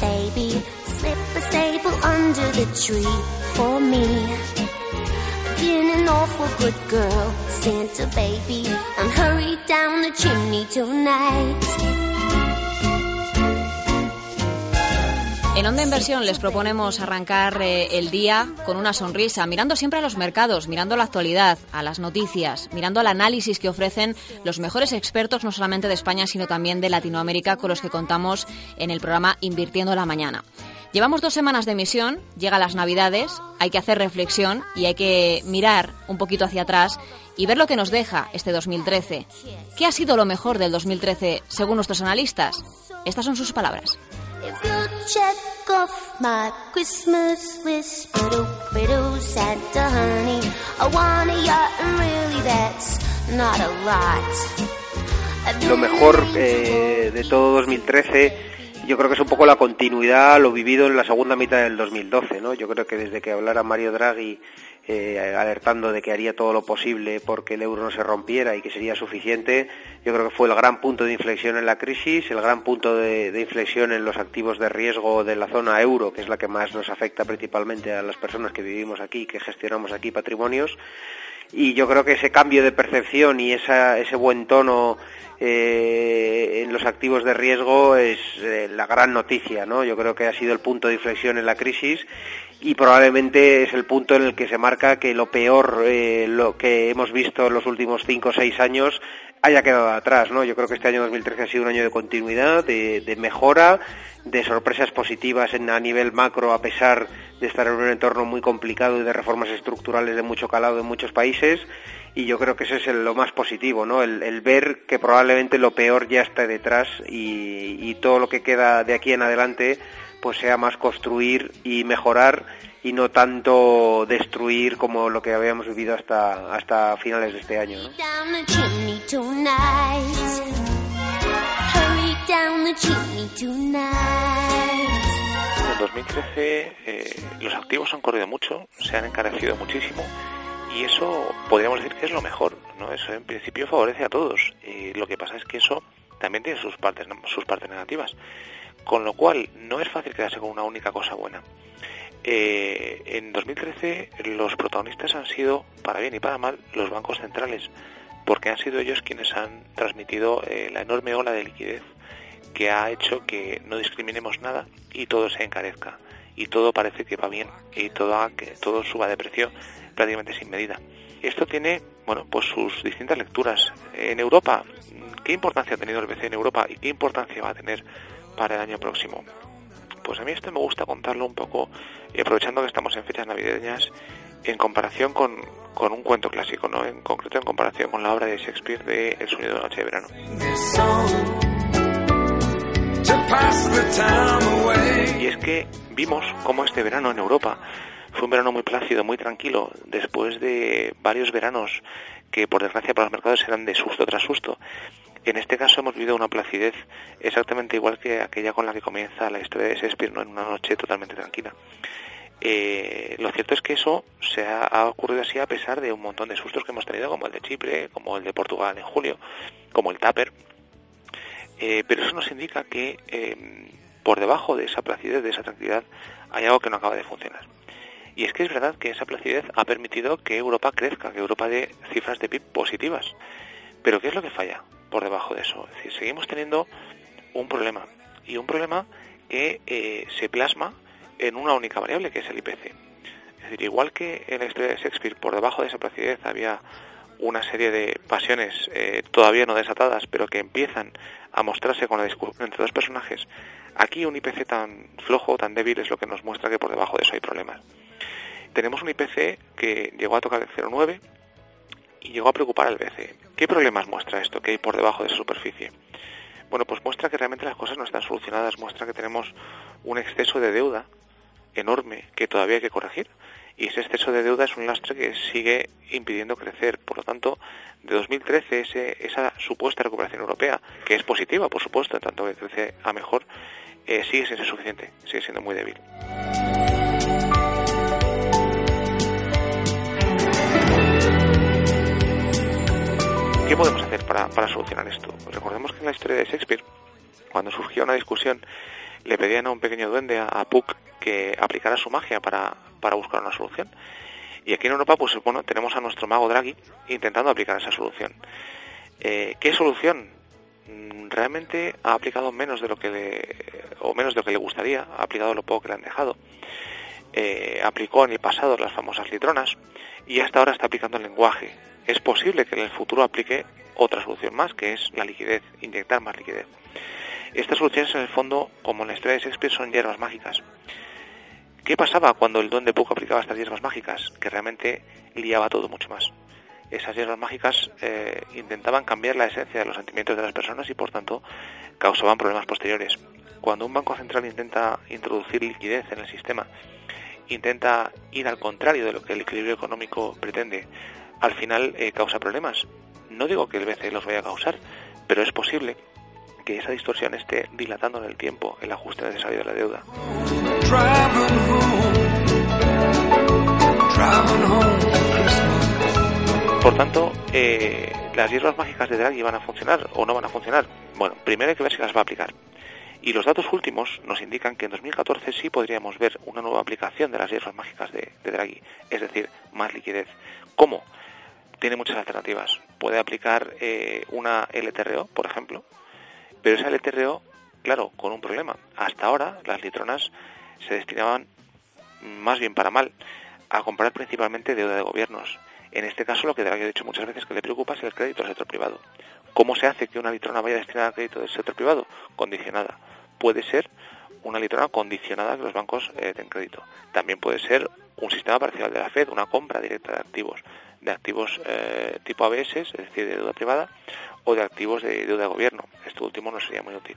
baby. Slip a staple under the tree for me. Been an awful good girl, Santa baby, and hurry down the chimney tonight. En Onda Inversión les proponemos arrancar eh, el día con una sonrisa, mirando siempre a los mercados, mirando a la actualidad, a las noticias, mirando al análisis que ofrecen los mejores expertos no solamente de España, sino también de Latinoamérica con los que contamos en el programa Invirtiendo la Mañana. Llevamos dos semanas de emisión, llega las Navidades, hay que hacer reflexión y hay que mirar un poquito hacia atrás y ver lo que nos deja este 2013. ¿Qué ha sido lo mejor del 2013 según nuestros analistas? Estas son sus palabras. If you check off my Christmas list, Santa honey, I want a yacht, and really that's not a lot. Lo mejor eh, de todo 2013 yo creo que es un poco la continuidad, lo vivido en la segunda mitad del 2012, ¿no? Yo creo que desde que hablara Mario Draghi eh, alertando de que haría todo lo posible porque el euro no se rompiera y que sería suficiente. Yo creo que fue el gran punto de inflexión en la crisis, el gran punto de, inflexión en los activos de riesgo de la zona euro, que es la que más nos afecta principalmente a las personas que vivimos aquí, que gestionamos aquí patrimonios. Y yo creo que ese cambio de percepción y esa, ese buen tono eh, en los activos de riesgo es eh, la gran noticia, ¿no? Yo creo que ha sido el punto de inflexión en la crisis y probablemente es el punto en el que se marca que lo peor, eh, lo que hemos visto en los últimos cinco o seis años haya quedado atrás, ¿no? Yo creo que este año 2013 ha sido un año de continuidad, de, mejora, de sorpresas positivas en, a nivel macro a pesar de estar en un entorno muy complicado y de reformas estructurales de mucho calado en muchos países y yo creo que ese es el, lo más positivo, ¿no? El, ver que probablemente lo peor ya está detrás y todo lo que queda de aquí en adelante pues sea más construir y mejorar y no tanto destruir como lo que habíamos vivido hasta hasta finales de este año. ¿no? En 2013 eh, los activos han corrido mucho, se han encarecido muchísimo y eso podríamos decir que es lo mejor, ¿no? Eso en principio favorece a todos. Y lo que pasa es que eso también tiene sus partes, sus partes negativas. Con lo cual, no es fácil quedarse con una única cosa buena. Eh, en 2013 los protagonistas han sido, para bien y para mal, los bancos centrales, porque han sido ellos quienes han transmitido eh, la enorme ola de liquidez que ha hecho que no discriminemos nada y todo se encarezca y todo parece que va bien y todo que todo suba de precio prácticamente sin medida. Esto tiene, bueno, pues sus distintas lecturas. En Europa, ¿qué importancia ha tenido el BCE en Europa y qué importancia va a tener para el año próximo? Pues a mí esto me gusta contarlo un poco, aprovechando que estamos en fechas navideñas, en comparación con, con un cuento clásico, ¿no? En concreto en comparación con la obra de Shakespeare de El sonido de noche de verano. Y es que vimos cómo este verano en Europa un verano muy plácido, muy tranquilo, después de varios veranos que por desgracia para los mercados eran de susto tras susto. En este caso hemos vivido una placidez exactamente igual que aquella con la que comienza la historia de Shakespeare, ¿no? en una noche totalmente tranquila. Eh, lo cierto es que eso se ha, ha, ocurrido así a pesar de un montón de sustos que hemos tenido, como el de Chipre, como el de Portugal en julio, como el Tupper. Eh, pero eso nos indica que eh, por debajo de esa placidez, de esa tranquilidad, hay algo que no acaba de funcionar. Y es que es verdad que esa placidez ha permitido que Europa crezca, que Europa dé cifras de PIB positivas. Pero ¿qué es lo que falla por debajo de eso? Es decir, seguimos teniendo un problema. Y un problema que eh, se plasma en una única variable, que es el IPC. Es decir, igual que en la historia de Shakespeare, por debajo de esa placidez había una serie de pasiones eh, todavía no desatadas, pero que empiezan a mostrarse con la discusión entre dos personajes, aquí un IPC tan flojo, tan débil, es lo que nos muestra que por debajo de eso hay problemas tenemos un IPC que llegó a tocar el 0,9 y llegó a preocupar al BCE. ¿Qué problemas muestra esto que hay por debajo de esa superficie? Bueno, pues muestra que realmente las cosas no están solucionadas, muestra que tenemos un exceso de deuda enorme que todavía hay que corregir y ese exceso de deuda es un lastre que sigue impidiendo crecer. Por lo tanto, de 2013 ese, esa supuesta recuperación europea, que es positiva, por supuesto, tanto que crece a mejor, eh, sigue siendo suficiente, sigue siendo muy débil. ¿Qué podemos hacer para, para solucionar esto? Recordemos que en la historia de Shakespeare, cuando surgió una discusión le pedían a un pequeño duende, a, Puck, que aplicara su magia para, para buscar una solución. Y aquí en Europa, pues bueno, tenemos a nuestro mago Draghi intentando aplicar esa solución. Eh, ¿Qué solución? Mm, realmente ha aplicado menos de lo que le, o menos de lo que le gustaría, ha aplicado lo poco que le han dejado. Eh, aplicó en el pasado las famosas litronas y hasta ahora está aplicando el lenguaje. Es posible que en el futuro aplique otra solución más, que es la liquidez, inyectar más liquidez. Estas soluciones en el fondo, como en la historia de Shakespeare, son hierbas mágicas. ¿Qué pasaba cuando el don de Puck aplicaba estas hierbas mágicas? Que realmente liaba todo mucho más. Esas hierbas mágicas eh, intentaban cambiar la esencia de los sentimientos de las personas y por tanto causaban problemas posteriores. Cuando un banco central intenta introducir liquidez en el sistema, intenta ir al contrario de lo que el equilibrio económico pretende, al final eh, causa problemas. No digo que el BCE los vaya a causar, pero es posible que esa distorsión esté dilatando en el tiempo el ajuste necesario de la deuda. Por tanto, eh, ¿las hierbas mágicas de Draghi van a funcionar o no van a funcionar? Bueno, primero hay que ver si las va a aplicar. Y los datos últimos nos indican que en 2014 sí podríamos ver una nueva aplicación de las hierbas mágicas de, Draghi, es decir, más liquidez. ¿Cómo? Tiene muchas alternativas. Puede aplicar eh, una LTRO, por ejemplo, pero esa LTRO, claro, con un problema. Hasta ahora las litronas se destinaban más bien para mal a comprar principalmente deuda de gobiernos. En este caso lo que Draghi ha dicho muchas veces que le preocupa es el crédito del sector privado. ¿Cómo se hace que una litrona vaya destinada al crédito del sector privado? Condicionada. Puede ser una litrona condicionada que los bancos eh, den crédito. También puede ser un sistema parcial de la Fed, una compra directa de activos, de activos eh, tipo ABS, es decir, de deuda privada, o de activos de deuda de gobierno. Esto último no sería muy útil.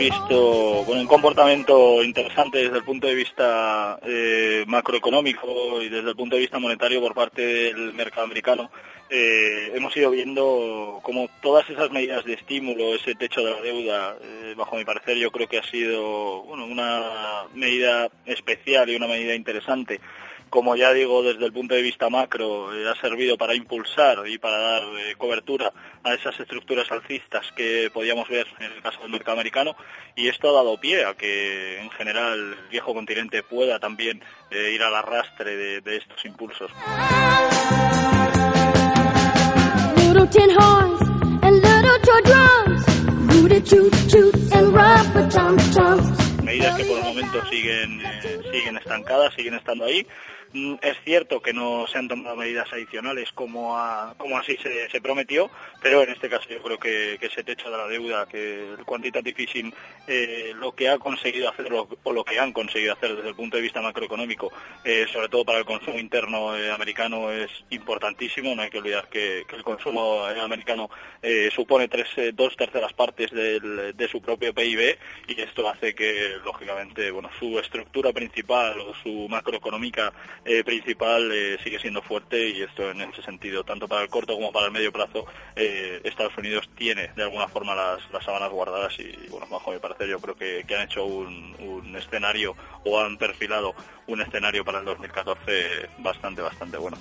Visto con un comportamiento interesante desde el punto de vista eh, macroeconómico y desde el punto de vista monetario por parte del mercado americano. Eh, hemos ido viendo como todas esas medidas de estímulo, ese techo de la deuda, eh, bajo mi parecer yo creo que ha sido una medida especial y una medida interesante como ya digo, desde el punto de vista macro, eh, ha servido para impulsar y para dar eh, cobertura a esas estructuras alcistas que podíamos ver en el caso del mercado americano. Y esto ha dado pie a que en general el viejo continente pueda también eh, ir al arrastre de, estos impulsos. Medidas que por el momento siguen, siguen estancadas, siguen estando ahí es cierto que no se han tomado medidas adicionales como, como así se, prometió, pero en este caso yo creo que, ese techo de la deuda, que el quantitative easing, eh, lo que ha conseguido hacer o lo que han conseguido hacer desde el punto de vista macroeconómico, eh, sobre todo para el consumo interno eh, americano, es importantísimo. No hay que olvidar que, el consumo americano supone tres, dos terceras partes de su propio PIB y esto hace que, lógicamente, bueno, su estructura principal o su macroeconómica eh, principal eh, sigue siendo fuerte y esto en ese sentido, tanto para el corto como para el medio plazo, eh, Estados Unidos tiene de alguna forma las, las sábanas guardadas y, bueno, bajo mi parecer yo creo que, han hecho un, un, escenario o han perfilado un escenario para el 2014 bastante, bastante bueno.